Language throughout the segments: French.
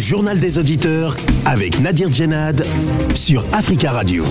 journal des auditeurs avec Nadir Djenad sur Africa Radio.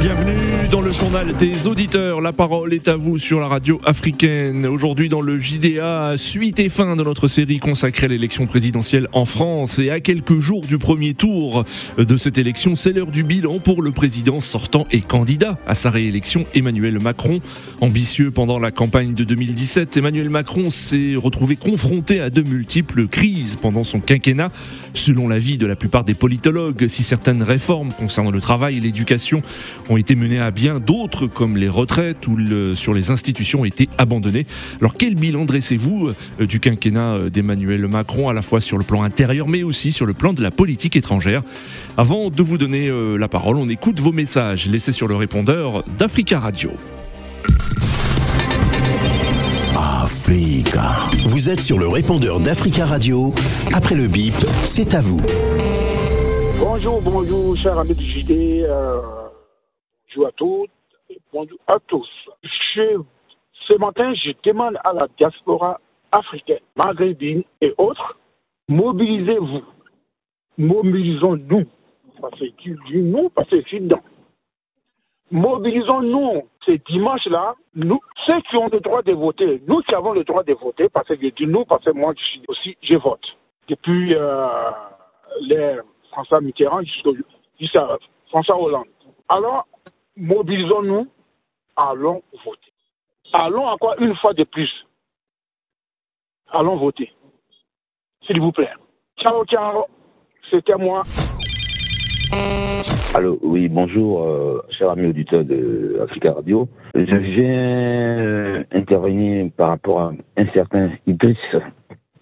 Bienvenue dans le journal des auditeurs. La parole est à vous sur la radio africaine. Aujourd'hui dans le JDA, suite et fin de notre série consacrée à l'élection présidentielle en France. Et à quelques jours du premier tour de cette élection, c'est l'heure du bilan pour le président sortant et candidat à sa réélection, Emmanuel Macron. Ambitieux pendant la campagne de 2017, Emmanuel Macron s'est retrouvé confronté à de multiples crises pendant son quinquennat. Selon l'avis de la plupart des politologues, si certaines réformes concernant le travail et l'éducation ont été menées à bien, d'autres, comme les retraites ou sur les institutions, ont été abandonnées. Alors quel bilan dressez-vous euh, du quinquennat euh, d'Emmanuel Macron, à la fois sur le plan intérieur, mais aussi sur le plan de la politique étrangère? Avant de vous donner euh, la parole, on écoute vos messages laissés sur le répondeur d'Africa Radio. Vous êtes sur le répondeur d'Africa Radio. Après le bip, c'est à vous. Bonjour, bonjour, chers amis du JD. Euh, bonjour à toutes bonjour à tous. Je- ce matin, je demande à la diaspora africaine, maghrébine et autres, mobilisez-vous. Mobilisons-nous. Parce que dit nous, parce que c'est dedans. Mobilisons-nous ces dimanches-là, nous, ceux qui ont le droit de voter, nous qui avons le droit de voter, parce que je dis nous, parce que moi je suis aussi, je vote. Depuis euh, les François Mitterrand jusqu'à François Hollande. Alors, mobilisons-nous, allons voter. Allons encore une fois de plus. Allons voter. S'il vous plaît. Ciao, ciao. C'était moi. Allô, oui, bonjour, euh, cher ami auditeur de Africa Radio. Je viens euh, intervenir par rapport à un certain Idriss,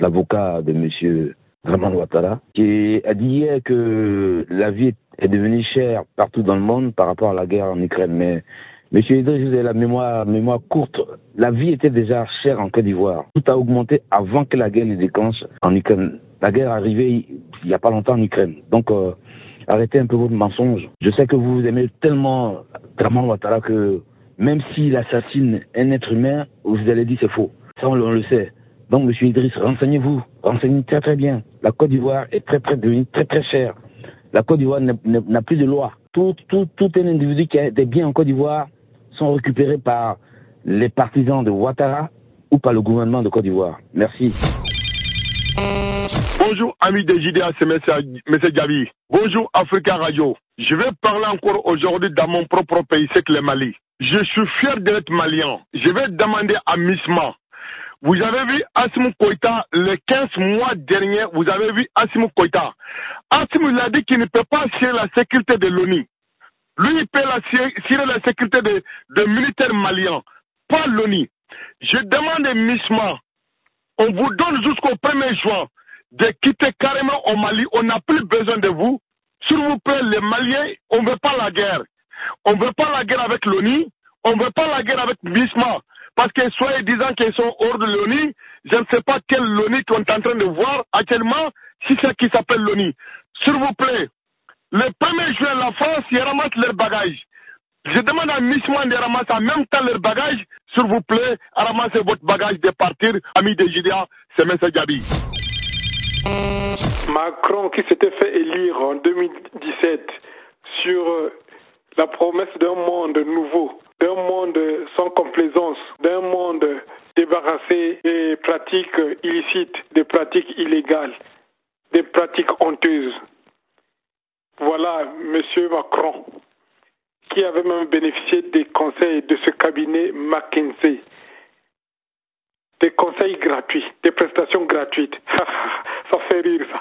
l'avocat de monsieur Draman Ouattara, qui a dit hier que la vie est devenue chère partout dans le monde par rapport à la guerre en Ukraine. Mais Monsieur Idriss, vous avez la mémoire, mémoire courte. La vie était déjà chère en Côte d'Ivoire. Tout a augmenté avant que la guerre ne déclenche en Ukraine. La guerre est arrivée il n'y a pas longtemps en Ukraine. Donc, euh, arrêtez un peu votre mensonge. Je sais que vous aimez tellement Draman Ouattara que même s'il assassine un être humain, vous allez dire c'est faux. Ça, on le, sait. Donc, monsieur Idriss, renseignez-vous. Renseignez très très bien. La Côte d'Ivoire est très près de devenir très très chère. La Côte d'Ivoire n'a plus de loi. Tout, tout, tout un individu qui a des biens en Côte d'Ivoire sont récupérés par les partisans de Ouattara ou par le gouvernement de Côte d'Ivoire. Merci. Bonjour amis des JDA, c'est M. Gabi. Bonjour Africa Radio. Je vais parler encore aujourd'hui dans mon propre pays, c'est le Mali. Je suis fier d'être malien. Je vais demander à Misma. Vous avez vu Asim Koïta le 15 mois dernier, vous avez vu Asim Koïta. Asim il a dit qu'il ne peut pas assurer la sécurité de l'ONU. Lui, il peut assurer la sécurité des de militaires maliens, pas l'ONU. Je demande Misma, on vous donne jusqu'au 1er juin de quitter carrément au Mali. On n'a plus besoin de vous. S'il vous plaît, les Maliens, on ne veut pas la guerre. On ne veut pas la guerre avec l'ONU. On ne veut pas la guerre avec BISMA. Parce que soyez disant qu'ils sont hors de l'ONU, je ne sais pas quelle l'ONU qu'on est en train de voir actuellement, si c'est qui s'appelle l'ONU. S'il vous plaît, le 1er juin, la France, ils ramassent leurs bagages. Je demande à Misman de ramasser en même temps leurs bagages. S'il vous plaît, ramassez votre bagage de partir. Ami de JDA, c'est M. Gabi. Macron qui s'était fait élire en 2017 sur euh, la promesse d'un monde nouveau, d'un monde sans complaisance, d'un monde débarrassé des pratiques illicites, des pratiques illégales, des pratiques honteuses. Voilà Monsieur Macron qui avait même bénéficié des conseils de ce cabinet McKinsey. Des conseils gratuits, des prestations gratuites. ça fait rire ça.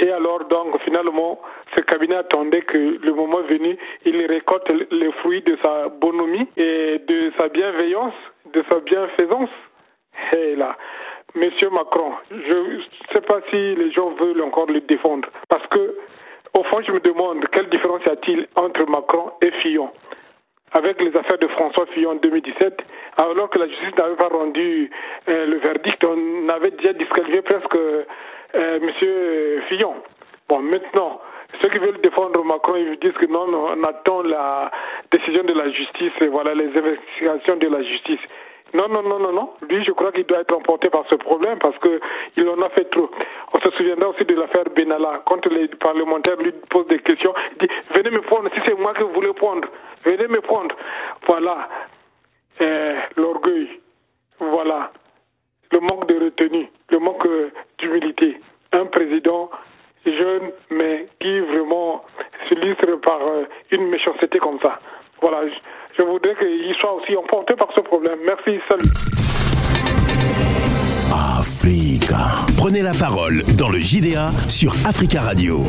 Et alors, donc, finalement, ce cabinet attendait que le moment venu, il récolte les fruits de sa bonhomie et de sa bienveillance, de sa bienfaisance. Et là, Monsieur Macron, je ne sais pas si les gens veulent encore le défendre. Parce que, au fond, je me demande quelle différence y a-t-il entre Macron et Fillon? Avec les affaires de François Fillon en 2017, alors que la justice n'avait pas rendu euh, le verdict, on avait déjà disqualifié presque euh, M. Fillon. Bon, maintenant, ceux qui veulent défendre Macron, ils disent que non, non, on attend la décision de la justice, et voilà les investigations de la justice. Non, non, non, non, non. Lui, je crois qu'il doit être emporté par ce problème parce qu'il en a fait trop. On se souviendra aussi de l'affaire Benalla. Quand les parlementaires lui posent des questions, il dit Venez me prendre, si c'est moi que vous voulez prendre, venez me prendre. Voilà. L'orgueil. Voilà. Le manque de retenue, le manque d'humilité. Un JDA sur Africa Radio.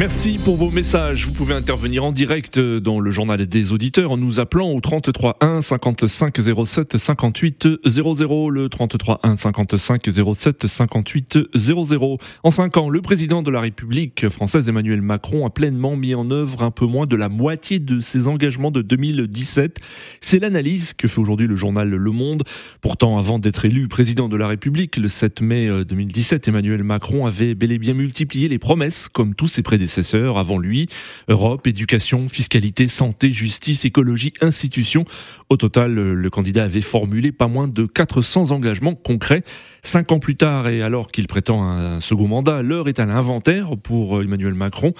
Merci pour vos messages. Vous pouvez intervenir en direct dans le journal des auditeurs en nous appelant au 33 1 55 07 58 00. Le 33 1 55 07 58 00. En cinq ans, le président de la République française Emmanuel Macron a pleinement mis en œuvre un peu moins de la moitié de ses engagements de 2017. C'est l'analyse que fait aujourd'hui le journal Le Monde. Pourtant, avant d'être élu président de la République le 7 mai 2017, Emmanuel Macron avait bel et bien multiplié les promesses comme tous ses prédécesseurs avant lui. Europe, éducation, fiscalité, santé, justice, écologie, institutions. Au total, le candidat avait formulé pas moins de 400 engagements concrets. Cinq ans plus tard, et alors qu'il prétend un second mandat, l'heure est à l'inventaire pour Emmanuel Macron.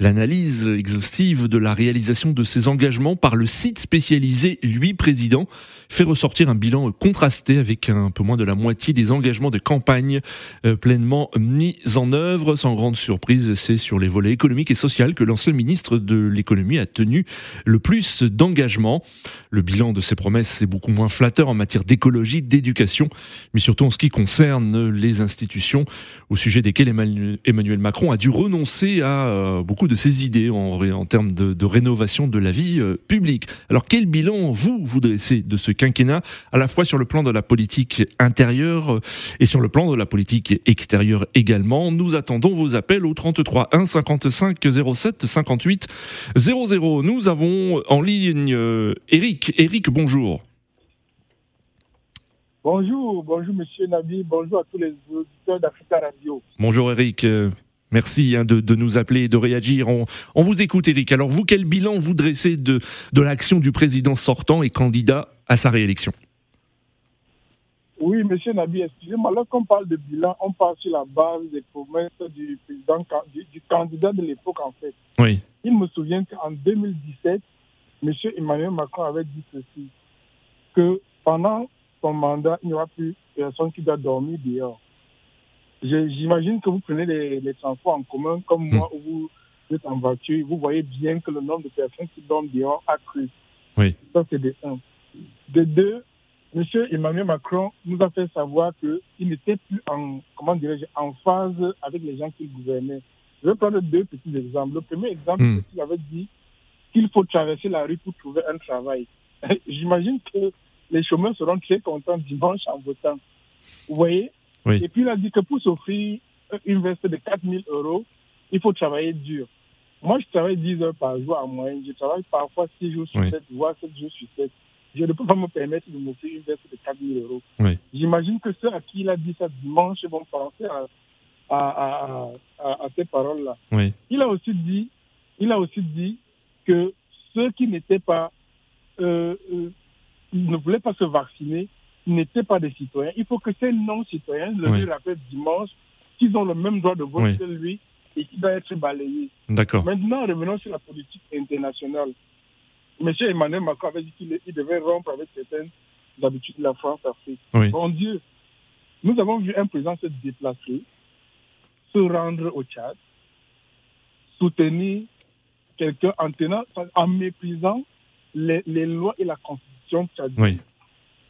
L'analyse exhaustive de la réalisation de ses engagements par le site spécialisé Lui Président fait ressortir un bilan contrasté avec un peu moins de la moitié des engagements de campagne euh, pleinement mis en œuvre. Sans grande surprise, c'est sur les volets économiques et sociaux que l'ancien ministre de l'économie a tenu le plus d'engagements. Le bilan de ses promesses est beaucoup moins flatteur en matière d'écologie, d'éducation, mais surtout en ce qui concerne les institutions au sujet desquelles Emmanuel Macron a dû renoncer à euh, beaucoup de ses idées en, termes de, de, rénovation de la vie euh, publique. Alors quel bilan vous vous dressez de ce quinquennat, à la fois sur le plan de la politique intérieure euh, et sur le plan de la politique extérieure également? Nous attendons vos appels au 33 1 55 07 58 00. Nous avons en ligne euh, Eric. Eric, bonjour. Bonjour, bonjour Monsieur Nabi, bonjour à tous les auditeurs d'Africa Radio. Bonjour Eric. Euh, merci hein, de, nous appeler et de réagir. On, on, vous écoute, Eric. Alors, vous, quel bilan vous dressez de, de l'action du président sortant et candidat à sa réélection? Oui, monsieur Nabi, excusez-moi, lorsqu'on parle de bilan, on parle sur la base des promesses du président, du, candidat de l'époque, en fait. Oui. Il me souvient qu'en 2017, monsieur Emmanuel Macron avait dit ceci, que pendant son mandat, il n'y aura plus personne qui doit dormir dehors. J'imagine que vous prenez les, transports en commun comme hmm. moi, où vous êtes en voiture, vous voyez bien que le nombre de personnes qui dorment dehors a cru. Oui. Ça, c'est des un. De deux, M. Emmanuel Macron nous a fait savoir qu'il n'était plus en, comment dirais en phase avec les gens qu'il gouvernait. Je vais prendre deux petits exemples. Le premier exemple, hmm. c'est qu'il avait dit qu'il faut traverser la rue pour trouver un travail. J'imagine que les chômeurs seront très contents dimanche en votant. Vous voyez Et puis il a dit que pour s'offrir une veste de 4 000 euros, il faut travailler dur. Moi, je travaille 10 heures par jour en moyenne. Je travaille parfois 6 jours sur 7, voire 7 jours sur 7 je ne peux pas me permettre de m'offrir une veste de 4 000 euros. J'imagine que ceux à qui il a dit ça dimanche vont penser à, à, à, à ces paroles-là. Il a aussi dit, il a aussi dit que ceux qui n'étaient pas, euh, euh, ne voulaient pas se vacciner, n'étaient pas des citoyens. Il faut que ces non-citoyens le lui rappellent dimanche qu'ils ont le même droit de vote que lui et qu'il doit être balayé. D'accord. Maintenant, revenons sur la politique internationale. M. Emmanuel Macron avait dit qu'il devait rompre avec certaines habitudes de la France-Afrique. Bon Dieu, nous avons vu un président se déplacer, se rendre au Tchad, soutenir quelqu'un en tenant, en méprisant les, lois et la constitution tchadienne.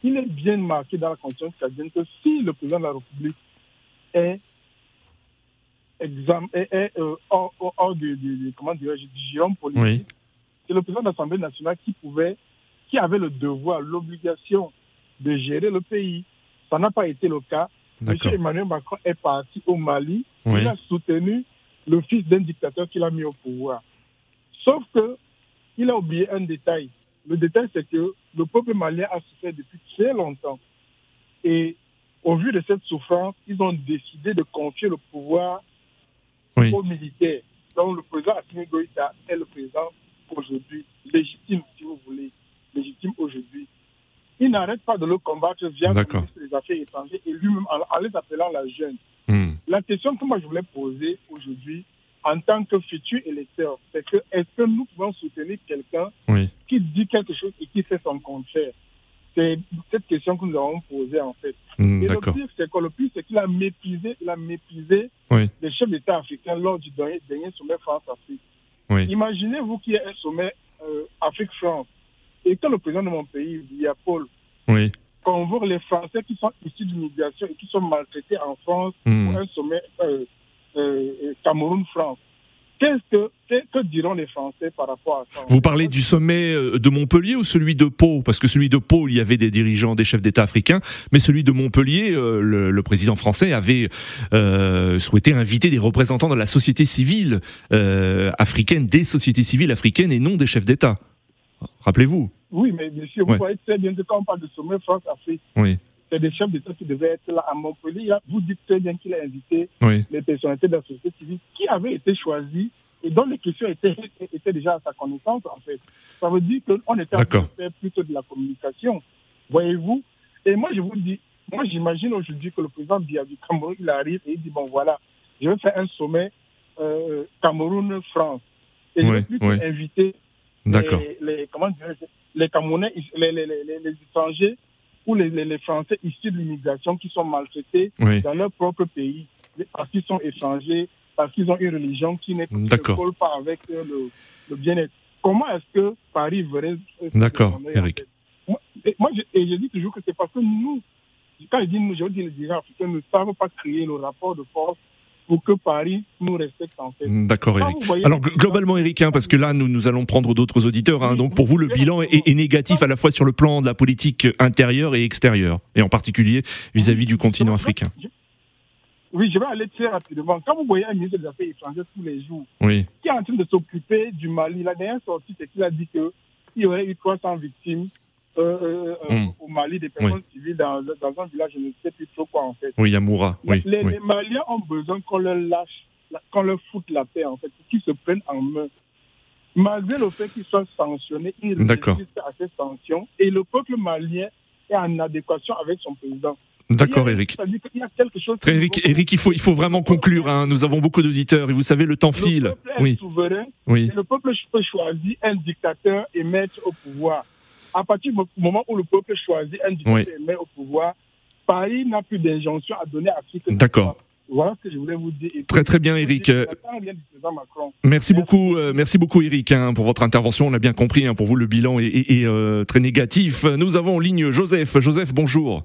Il est bien marqué dans la constitution tchadienne que si le président de la République est, euh, hors, du, du, comment du giron politique, c'est le président de l'Assemblée nationale qui pouvait, qui avait le devoir, l'obligation de gérer le pays. Ça n'a pas été le cas. M. Emmanuel Macron est parti au Mali. Il a soutenu le fils d'un dictateur qu'il a mis au pouvoir. Sauf que il a oublié un détail. Le détail, c'est que le peuple malien a souffert depuis très longtemps. Et au vu de cette souffrance, ils ont décidé de confier le pouvoir aux militaires. Donc le président Assimi Goïta est le président aujourd'hui, légitime, si vous voulez, légitime aujourd'hui. il n'arrête pas de le combattre via le ministre des Affaires étrangères et lui-même en, en les appelant la jeune. Hmm. La question que moi je voulais poser aujourd'hui en tant que futur électeur, c'est que est-ce que nous pouvons soutenir quelqu'un Oui. qui dit quelque chose et qui fait son contraire? C'est cette question que nous avons posée en fait. Hmm, Et le pire, c'est que le pire, c'est qu'il a méprisé, il a méprisé Oui. les chefs d'État africains lors du dernier, dernier sommet France-Afrique. Oui. Imaginez-vous qu'il y ait un sommet euh, Afrique-France et que le président de mon pays, Biya Paul, Oui. convoque les Français qui sont issus de l'immigration et qui sont maltraités en France Hmm. pour un sommet euh, euh, Cameroun-France. Qu'est-ce que, que, diront les Français par rapport à ça? Vous parlez du sommet euh, de Montpellier ou celui de Pau? Parce que celui de Pau, il y avait des dirigeants, des chefs d'État africains, mais celui de Montpellier, euh, le, le président français avait euh, souhaité inviter des représentants de la société civile euh, africaine, des sociétés civiles africaines et non des chefs d'État. Rappelez-vous. Oui, mais monsieur, vous Ouais. voyez très bien que quand on parle de sommet France-Afrique, Oui, c'est des chefs d'État qui devaient être là à Montpellier. Vous dites très bien qu'il a invité oui, les personnalités de la société civile qui avaient été choisies et dont les questions étaient, étaient déjà à sa connaissance, en fait. Ça veut dire qu'on était en train de D'accord. faire plutôt de la communication. Voyez-vous? Et moi, je vous dis, moi, j'imagine aujourd'hui que le président Biya du Cameroun, il arrive et il dit, bon, voilà, je vais faire un sommet euh, Cameroun-France. Et je Oui, vais plutôt oui. inviter les, les, comment dirais-je, les Camerounais, les, les- les étrangers ou les, les, les Français issus de l'immigration qui sont maltraités Oui, dans leur propre pays parce qu'ils sont étrangers, parce qu'ils ont une religion qui ne D'accord. colle pas avec le, le bien-être. Comment est-ce que Paris verrait D'accord, en Eric. fait? Moi, et moi, je, et je dis toujours que c'est parce que nous, quand je dis nous, je dis les dirigeants africains ne savent pas créer le rapport de force pour que Paris nous respecte en fait. d'accord, Eric. voyez Alors globalement, Eric, hein, parce que là, nous, nous allons prendre d'autres auditeurs. hein, Oui, donc pour vous, le bilan est, est négatif à la fois sur le plan de la politique intérieure et extérieure, et en particulier vis-à-vis du continent africain. Oui, je vais aller très rapidement. Quand vous voyez un ministre des Affaires étrangères tous les jours, Oui, qui est en train de s'occuper du Mali. La dernière sortie, c'est qu'il a dit qu'il y aurait eu 300 victimes euh, euh, euh, Mm. au Mali, des personnes civiles dans, dans un village, je ne sais plus trop quoi en fait. oui, Yamoura. Oui, les, oui. les Maliens ont besoin qu'on leur lâche, qu'on leur foute la paix en fait, qu'ils se prennent en main. Malgré le fait qu'ils soient sanctionnés, ils résistent à ces sanctions et le peuple malien est en adéquation avec son président. D'accord, Il Eric. C'est-à-dire qu'il y a quelque chose. Très Eric, Eric, il faut, il faut vraiment conclure. hein. Nous avons beaucoup d'auditeurs et vous savez, le temps Le file. peuple est Oui, souverain oui, Et le peuple peut choisir un dictateur et mettre au pouvoir. À partir du moment où le peuple choisit un dictateur Oui. au pouvoir, Paris n'a plus d'injonction à donner à qui que ce D'accord. Voilà ce que je voulais vous dire. Et Très, très bien, Eric. Merci Merci. beaucoup, euh, merci beaucoup, Eric, hein, pour votre intervention. On a bien compris. hein, pour vous, le bilan est, est- est, euh, très négatif. Nous avons en ligne Joseph. Joseph, bonjour.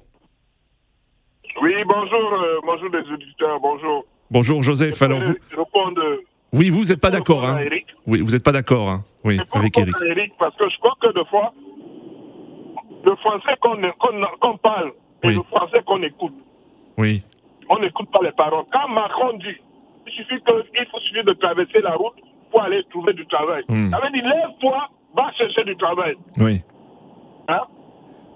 Oui, bonjour, euh, bonjour les auditeurs, bonjour. Bonjour, Joseph. Alors, vous, Je réponds de- oui, vous n'êtes pas d'accord. répondre Hein. Oui, vous n'êtes pas d'accord. Hein. Oui, avec répondre Eric. Eric parce que je crois que des fois, le français qu'on qu'on parle et Oui. le français qu'on écoute, Oui, on n'écoute pas les paroles. Quand Macron dit, il suffit que, il faut suffire de traverser la route pour aller trouver du travail. Hmm. Ça veut dire, lève-toi, va chercher du travail. oui. Hein?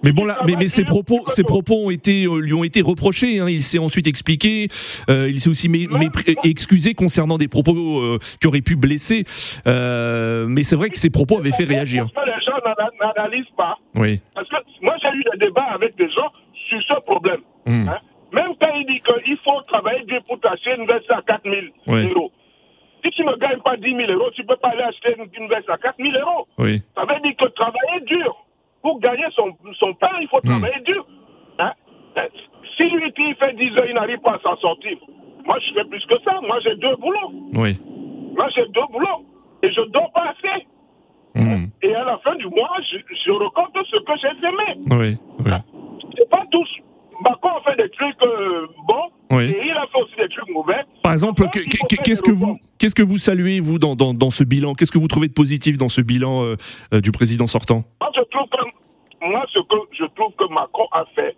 Mais bon là, mais, mais ses propos, ses propos ont été, euh, lui ont été reprochés. hein. Il s'est ensuite expliqué. euh, il s'est aussi mé- mépris- excusé concernant des propos euh, qui auraient pu blesser. Euh, mais c'est vrai que ses propos avaient fait réagir. Parce que les gens n'ana- n'analysent pas. Oui. Parce que moi, j'ai eu des débats avec des gens sur ce problème. Hmm. Hein? Même quand il dit qu'il faut travailler dur pour t'acheter une veste à 4 000 Oui. euros. Si tu ne gagnes pas 10 000 euros, tu ne peux pas aller acheter une, veste à 4 000 euros. Oui. Ça veut dire que travailler dur, pour gagner son, son pain, il faut Hmm. travailler dur. Hein? Si lui qui fait 10 heures, il n'arrive pas à s'en sortir. Moi, je fais plus que ça. Moi, j'ai deux boulots. Oui. Moi, j'ai deux boulots. Et je dors. Hmm. Et à la fin du mois, je, je recompte ce que j'ai semé. Oui. Oui. C'est pas tous. Macron a fait des trucs euh, bons. Oui. Et il a fait aussi des trucs mauvais. Par exemple, qu'est-ce que vous, reformes. qu'est-ce que vous saluez vous dans, dans, dans ce bilan? Qu'est-ce que vous trouvez de positif dans ce bilan euh, euh, du président sortant? Moi, je trouve que, moi, ce que je trouve que Macron a fait,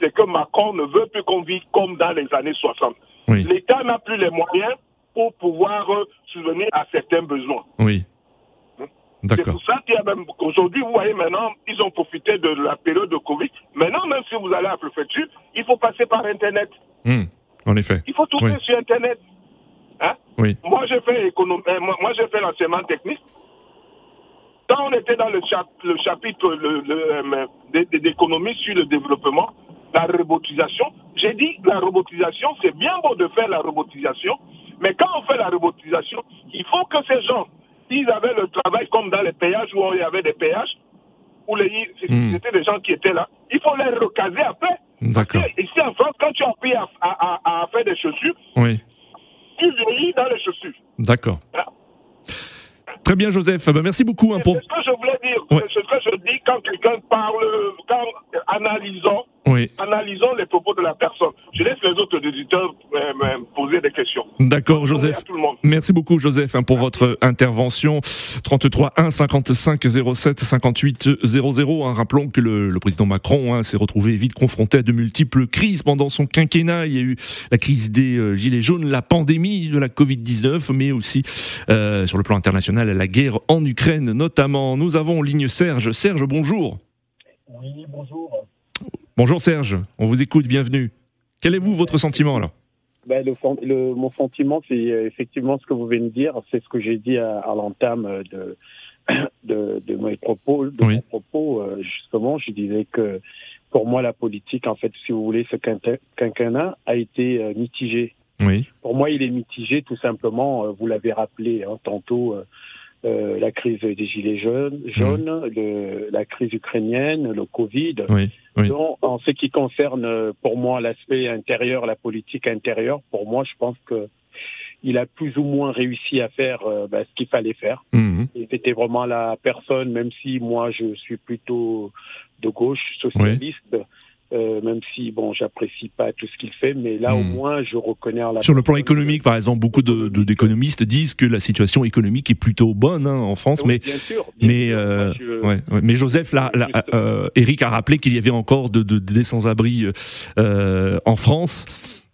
c'est que Macron ne veut plus qu'on vive comme dans les années 60. Oui. L'État n'a plus les moyens pour pouvoir subvenir à certains besoins. Oui. C'est pour ça qu'il y a même, aujourd'hui, vous voyez maintenant, ils ont profité de la période de Covid. Maintenant, même si vous allez à la préfecture, il faut passer par Internet. Hmm. En effet. Il faut tout Oui. faire sur Internet. Hein? Oui. Moi, j'ai fait économie, euh, moi, j'ai fait l'enseignement technique. Quand on était dans le, le chapitre le, d'économie sur le développement, la robotisation, j'ai dit la robotisation, c'est bien beau de faire la robotisation, mais quand on fait la robotisation, il faut que ces gens, s'ils avaient le travail comme dans les péages où il y avait des péages, où les, hmm. c'était des gens qui étaient là, il faut les recaser après. D'accord. Ici en France, quand tu as appris à, à, faire des chaussures, oui. tu vieillis dans les chaussures. D'accord. Très bien, Joseph. Ben, merci beaucoup. Hein, pour... Ce que je voulais dire. C'est ce que je dis quand quelqu'un parle, quand analysons oui. Analysons les propos de la personne. Je laisse les autres éditeurs euh, poser des questions. D'accord, Joseph. Merci beaucoup, Joseph, hein, pour votre intervention. 33 1 55 07 58 00. rappelons que le, président Macron hein, s'est retrouvé vite confronté à de multiples crises pendant son quinquennat. Il y a eu la crise des euh, gilets jaunes, la pandémie de la Covid-19, mais aussi euh, sur le plan international la guerre en Ukraine notamment. Nous avons en ligne Serge. Serge, bonjour. Oui, bonjour. Bonjour Serge, on vous écoute, bienvenue. Quel est vous votre sentiment là? Ben, le, Mon sentiment, c'est euh, effectivement ce que vous venez de dire, c'est ce que j'ai dit à, l'entame de, de, de, mes propos. De mon propos, euh, justement, je disais que pour moi, la politique, en fait, si vous voulez, ce quinquennat a été euh, mitigé. Oui. Pour moi, il est mitigé tout simplement, vous l'avez rappelé hein, tantôt, euh, la crise des gilets jaunes, jaunes le, la crise ukrainienne, le Covid. Oui, Donc, en ce qui concerne pour moi l'aspect intérieur, la politique intérieure, pour moi, je pense que il a plus ou moins réussi à faire euh, bah, ce qu'il fallait faire. Mmh. Il était vraiment la personne, même si moi je suis plutôt de gauche, socialiste. Euh, même si bon, j'apprécie pas tout ce qu'il fait, mais là au hmm. moins je reconnais la. Sur le plan économique, par exemple, beaucoup de, d'économistes disent que la situation économique est plutôt bonne hein, en France, mais bien sûr, mais euh, ouais, mais Joseph, là, là euh, Eric a rappelé qu'il y avait encore de, de, des sans-abri euh, en France.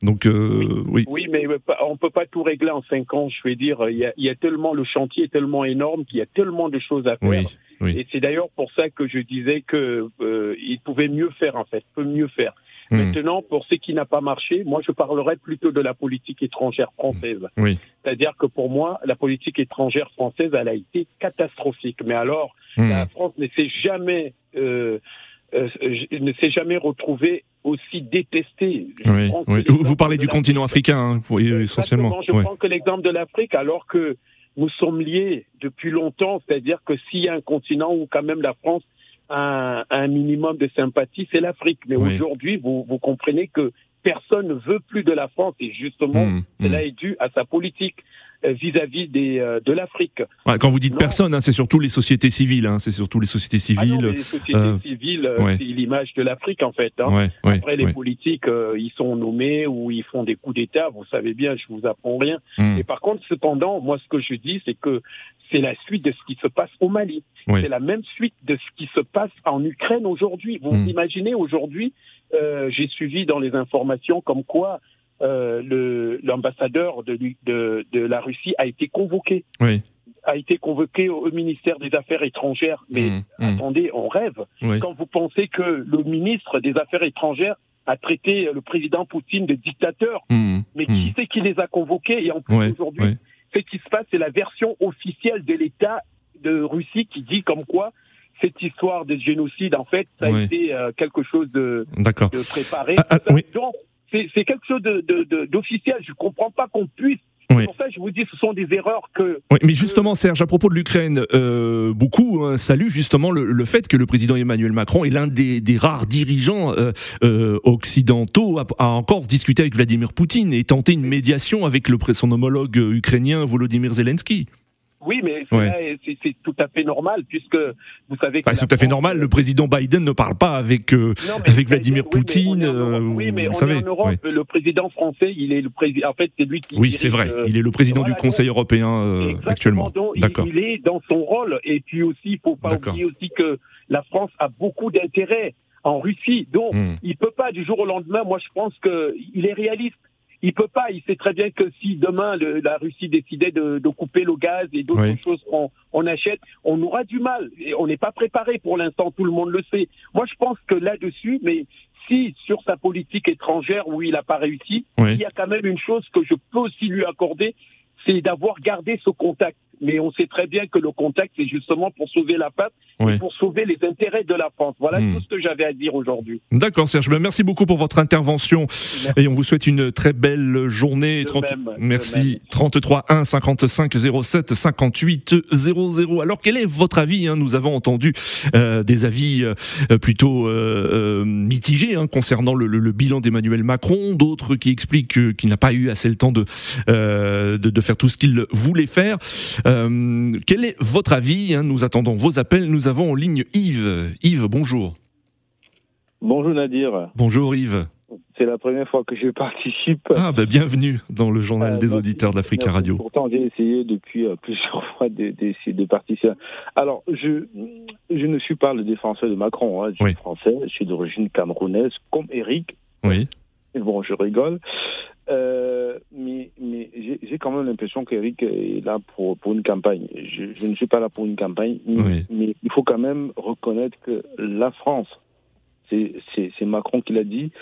Donc oui. oui. mais on peut pas tout régler en cinq ans. Je vais dire, il y a, il y a tellement le chantier est tellement énorme qu'il y a tellement de choses à faire. Oui, Et c'est d'ailleurs pour ça que je disais que euh, il pouvait mieux faire en fait, peut mieux faire. Hmm. Maintenant, pour ce qui n'a pas marché, moi je parlerais plutôt de la politique étrangère française. Oui. C'est-à-dire que pour moi, la politique étrangère française, elle a été catastrophique. Mais alors, hmm. la France ne s'est jamais euh, euh, ne s'est jamais retrouvée aussi détestée. Oui, oui. Vous, parlez du continent africain, hein, oui, essentiellement. Je prends que l'exemple de l'Afrique, alors que nous sommes liés depuis longtemps, c'est-à-dire que s'il y a un continent où quand même la France a un, minimum de sympathie, c'est l'Afrique. Mais aujourd'hui, vous, vous comprenez que personne ne veut plus de la France et justement, mmh, cela mmh. est dû à sa politique. Euh, vis-à-vis des euh, de l'Afrique. quand vous dites personne, hein, c'est surtout les sociétés civiles. Hein, c'est surtout les sociétés ah civiles. les sociétés euh, civiles, c'est l'image de l'Afrique en fait. Hein. Après, les politiques, ils sont nommés ou ils font des coups d'État. Vous savez bien, je vous apprends rien. Hmm. Et par contre, cependant, moi, ce que je dis, c'est que c'est la suite de ce qui se passe au Mali. C'est la même suite de ce qui se passe en Ukraine aujourd'hui. Vous hmm. imaginez aujourd'hui, j'ai suivi dans les informations comme quoi euh, l'ambassadeur de, de, de, la Russie a été convoqué. Oui. A été convoqué au ministère des Affaires étrangères. Mais mmh, mmh. attendez, on rêve. Quand vous pensez que le ministre des Affaires étrangères a traité le président Poutine de dictateur, mmh, mais qui c'est qui les a convoqués? Et en plus, aujourd'hui, ce qui se passe, c'est la version officielle de l'État de Russie qui dit comme quoi cette histoire de génocide, en fait, ça a été euh, quelque chose de, de préparé. Ah, ah, c'est quelque chose d'officiel. De, de, je ne comprends pas qu'on puisse C'est pour ça je vous dis, ce sont des erreurs que. Oui, mais justement, Serge, à propos de l'Ukraine, euh, beaucoup hein, saluent justement le, le, fait que le président Emmanuel Macron est l'un des, des, rares dirigeants euh, euh, occidentaux à, à, encore discuter avec Vladimir Poutine et tenter une médiation avec le, son homologue ukrainien Volodymyr Zelensky. Oui, mais c'est tout à fait normal puisque vous savez. que c'est tout à fait normal. Le président Biden ne parle pas avec euh, avec Vladimir Poutine. Oui, mais, on est en Europe. Le président français, il est le président. En fait, c'est lui qui. Oui, c'est vrai. il est le président du Conseil européen euh, actuellement. D'accord. Il, est dans son rôle. Et puis aussi, il faut pas oublier aussi que la France a beaucoup d'intérêt en Russie. Donc, hmm. il peut pas du jour au lendemain. Moi, je pense que il est réaliste il peut pas. Il sait très bien que si demain le, la Russie décidait de, de, couper le gaz et d'autres choses qu'on on achète, on aura du mal. Et on n'est pas préparé pour l'instant. Tout le monde le sait. Moi, je pense que là-dessus, mais si sur sa politique étrangère où il n'a pas réussi, il y a quand même une chose que je peux aussi lui accorder, c'est d'avoir gardé ce contact. Mais on sait très bien que le contexte est justement pour sauver la pape et pour sauver les intérêts de la France. Voilà hmm. tout ce que j'avais à dire aujourd'hui. D'accord, Serge. Ben, merci beaucoup pour votre intervention et on vous souhaite une très belle journée. 30... merci. 33 1 55 07 58 00. Alors, quel est votre avis hein? Nous avons entendu euh, des avis euh, plutôt euh, mitigés hein, concernant le, le, bilan d'Emmanuel Macron, d'autres qui expliquent qu'il n'a pas eu assez le temps de, de, de, faire tout ce qu'il voulait faire. Quel est votre avis hein Nous attendons vos appels. Nous avons en ligne Yves. Yves, bonjour. Bonjour Nadir. Bonjour Yves. C'est la première fois que je participe. Ah, ben bienvenue dans le journal des auditeurs d'Africa Radio. Pourtant, j'ai essayé depuis euh, plusieurs fois d'essayer de, participer. Alors, je, je ne suis pas le défenseur de Macron. Hein. Je suis français, je suis d'origine camerounaise, comme Eric. Oui. Bon, je rigole. Euh, mais mais j'ai quand même l'impression qu'Eric est là pour, pour une campagne. Je, je, ne suis pas là pour une campagne, mais, mais il faut quand même reconnaître que la France, c'est Macron qui l'a dit,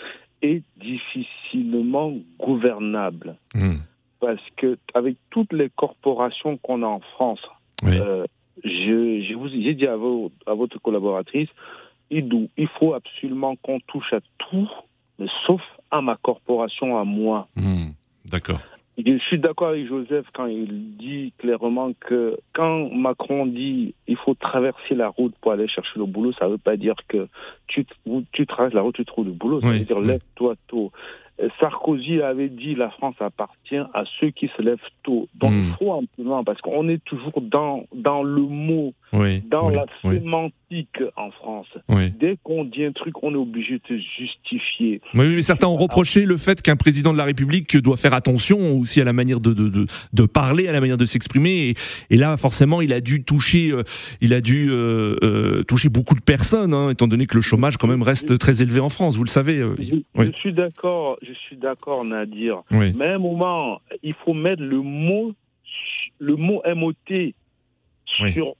est difficilement gouvernable. Hmm. Parce que avec toutes les corporations qu'on a en France, euh, je, vous j'ai dit à, à, votre collaboratrice, il, il faut absolument qu'on touche à tout, sauf à ma corporation, à moi. Hmm. D'accord. Je suis d'accord avec Joseph quand il dit clairement que quand Macron dit il faut traverser la route pour aller chercher le boulot, ça ne veut pas dire que tu, tu traverses la route, tu trouves le boulot. Ça veut dire lève-toi tôt. Sarkozy avait dit la France appartient à ceux qui se lèvent tôt. Donc il hmm. faut un peu parce qu'on est toujours dans, dans le mot, dans la sémantique en France. Dès qu'on dit un truc, on est obligé de justifier. Oui, mais certains ont reproché le fait qu'un président de la République doit faire attention aussi à la manière de, de, de, parler, à la manière de s'exprimer. Et, là, forcément, il a dû toucher, euh, il a dû euh, euh, toucher beaucoup de personnes, hein, étant donné que le chômage quand même reste très élevé en France. Vous le savez. je suis d'accord je suis d'accord, Nadir. Oui. Mais à un moment, il faut mettre le mot, le mot MOT sur,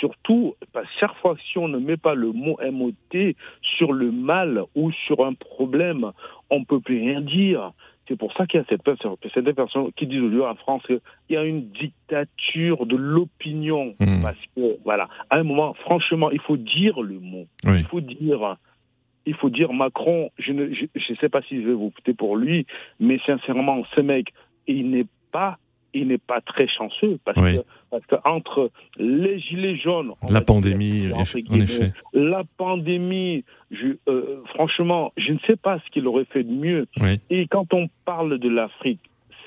surtout, parce chaque fois si on ne met pas le mot MOT sur le mal ou sur un problème, on ne peut plus rien dire. C'est pour ça qu'il y a cette personne, cette personne qui disent aujourd'hui en France qu'il y a une dictature de l'opinion. Hmm. Parce que, voilà, à un moment, franchement, il faut dire le mot. Il faut dire il faut dire Macron, je ne je, sais pas si je vais vous voter pour lui, mais sincèrement, ce mec, il n'est pas il n'est pas très chanceux parce que parce que entre les gilets jaunes, la pandémie, en effet, la pandémie, je, euh, franchement, je ne sais pas ce qu'il aurait fait de mieux. Et quand on parle de l'Afrique,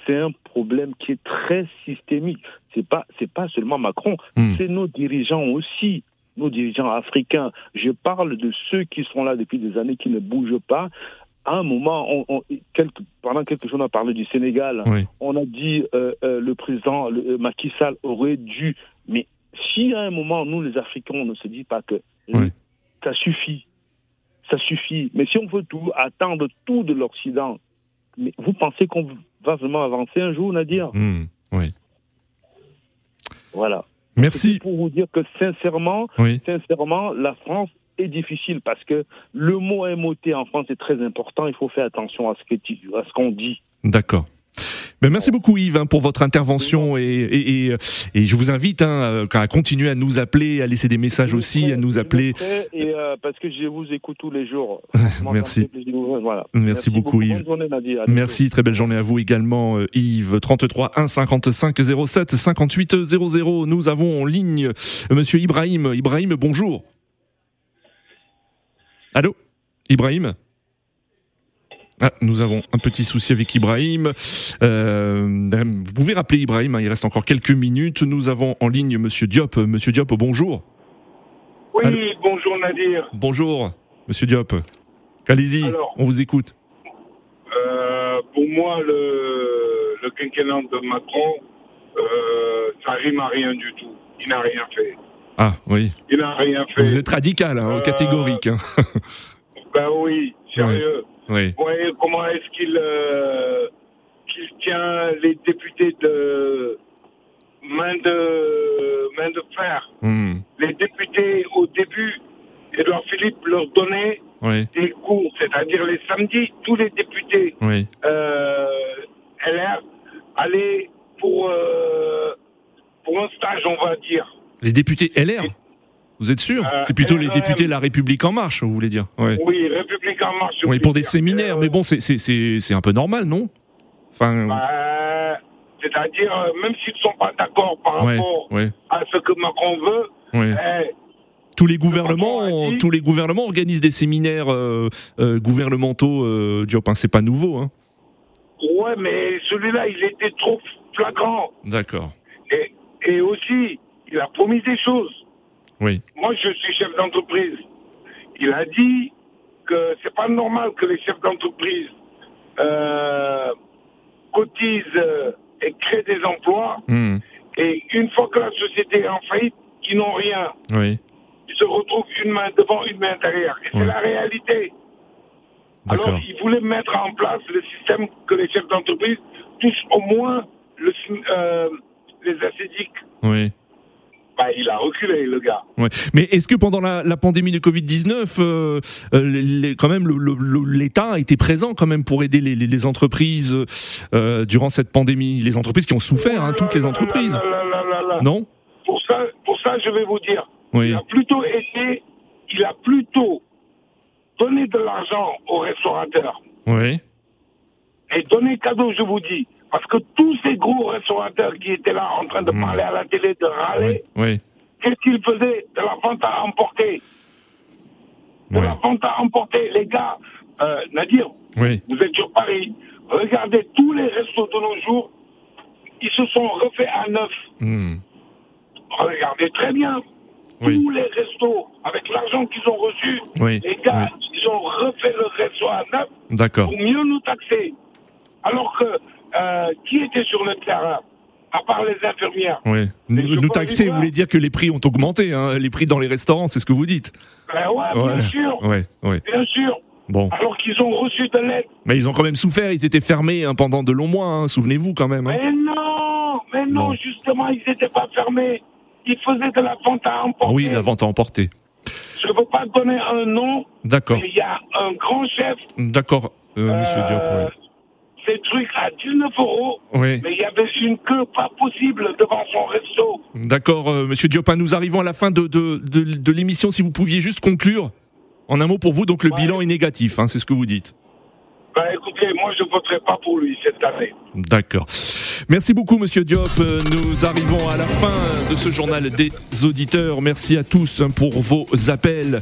c'est un problème qui est très systémique. C'est pas c'est pas seulement Macron, hmm. c'est nos dirigeants aussi nos dirigeants africains, je parle de ceux qui sont là depuis des années, qui ne bougent pas. À un moment, on, pendant quelques jours, on a parlé du Sénégal. On a dit euh, euh, le président le, euh, Macky Sall aurait dû. Mais si à un moment, nous, les Africains, on ne se dit pas que ça suffit, ça suffit. Mais si on veut tout, attendre tout de l'Occident, mais vous pensez qu'on va vraiment avancer un jour, Nadir? Mmh, Oui. Voilà. Merci. Pour vous dire que sincèrement, sincèrement, la France est difficile parce que le mot MOT en France est très important. Il faut faire attention à ce qu'on dit. D'accord. Ben, merci beaucoup Yves hein, pour votre intervention et, et, et, je vous invite hein, à continuer à nous appeler, à laisser des messages aussi, à nous appeler. Et euh, parce que je vous écoute tous les jours. merci. merci. beaucoup Yves. merci, très belle journée à vous également euh, Yves. 33 1 55 07 58 00. Nous avons en ligne euh, Monsieur Ibrahim. Ibrahim, bonjour. Allô? Ibrahim? Ah, nous avons un petit souci avec Ibrahim. Euh, vous pouvez rappeler Ibrahim, hein, il reste encore quelques minutes. Nous avons en ligne Monsieur Diop. Monsieur Diop, bonjour. Oui, bonjour Nadir. Bonjour, Monsieur Diop. Allez-y, on vous écoute. Euh, pour moi, le, le, quinquennat de Macron, euh, ça rime à rien du tout. Il n'a rien fait. Ah oui. Il n'a rien fait. Vous êtes radical, hein, catégorique. Hein. ben oui, sérieux. Oui. comment est-ce qu'il euh, tient les députés de main de main de fer? Hmm. Les députés au début, Edouard Philippe leur donnait des cours, c'est-à-dire les samedis, tous les députés euh, LR allaient pour euh, pour un stage Les députés LR Vous êtes sûr C'est plutôt les députés La République En Marche, vous voulez dire Oui, République En Marche. Oui, pour des séminaires, mais bon, c'est un peu normal, non Enfin. Bah, c'est-à-dire, même s'ils ne sont pas d'accord par rapport à ce que Macron veut, eh, tous les gouvernements, tous les gouvernements organisent des séminaires euh, euh, gouvernementaux. Euh, Diop, hein, c'est pas nouveau. Hein. Ouais, mais celui-là, il était trop flagrant. D'accord. Et, et, aussi, il a promis des choses. Oui. Moi, je suis chef d'entreprise. Il a dit que c'est pas normal que les chefs d'entreprise cotisent et créent des emplois. Hmm. Et une fois que la société est en faillite, ils n'ont rien. Oui se retrouve une main devant, une main derrière. Et c'est la réalité. Alors, il voulait mettre en place le système que les chefs d'entreprise touchent au moins le, euh, les assédiques. Oui. Bah, il a reculé, le gars. Ouais. Mais est-ce que pendant la, pandémie de Covid-19, euh, euh, quand même, l'État a été présent quand même pour aider les, entreprises durant cette pandémie? Les entreprises qui ont souffert, hein, toutes les entreprises. non? Pour ça, pour ça, je vais vous dire, il a plutôt été, il a plutôt donné de l'argent aux restaurateurs. Oui. Et donné cadeau, je vous dis. Parce que tous ces gros restaurateurs qui étaient là en train de hmm. parler à la télé, de râler, oui. qu'est-ce qu'ils faisaient De la vente à emporter. De la vente à emporter. Les gars, euh, Nadir, oui. vous êtes sur Paris. Regardez tous les restos de nos jours, ils se sont refaits à neuf. Hmm. Regardez très bien tous les restos, avec l'argent qu'ils ont reçu, les gars, ils ont refait le resto à neuf pour mieux nous taxer. Alors que euh, qui était sur le terrain à part les infirmières. Oui. Nous, taxer, vous voulez dire que les prix ont augmenté, hein, les prix dans les restaurants, c'est ce que vous dites ben ouais, bien sûr. Bien sûr. Bon. Alors qu'ils ont reçu de l'aide. Mais ils ont quand même souffert, ils étaient fermés hein, pendant de longs mois, hein, souvenez-vous quand même. Mais non, mais non, justement, ils n'étaient pas fermés il faisait de la vente à emporter. Oui, la vente à emporter. Je ne veux pas donner un nom. D'accord. Il y a un grand chef. D'accord, euh, monsieur Diop. Ces trucs à 19 euros. Oui. Mais il y avait une queue pas possible devant son resto. D'accord, euh, monsieur Diop. Hein, nous arrivons à la fin de, de, de, l'émission. Si vous pouviez juste conclure. En un mot pour vous, donc le bilan est négatif, hein, c'est ce que vous dites. Bah écoutez, voterai pas pour lui cette année. D'accord. Merci beaucoup, Monsieur Diop. Nous arrivons à la fin de ce journal des auditeurs. Merci à tous pour vos appels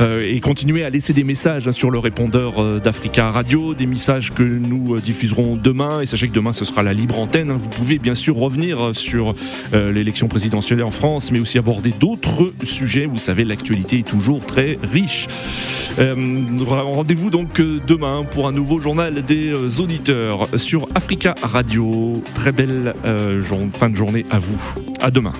euh, et continuez à laisser des messages sur le répondeur euh, d'Africa Radio, des messages que nous euh, diffuserons demain. Et sachez que demain, ce sera la libre antenne. Vous pouvez bien sûr revenir sur l'élection présidentielle en France, mais aussi aborder d'autres sujets. Vous savez, l'actualité est toujours très riche. Rendez-vous donc demain pour un nouveau journal des auditeurs sur Africa Radio. Très belle euh, fin de journée à vous. À demain.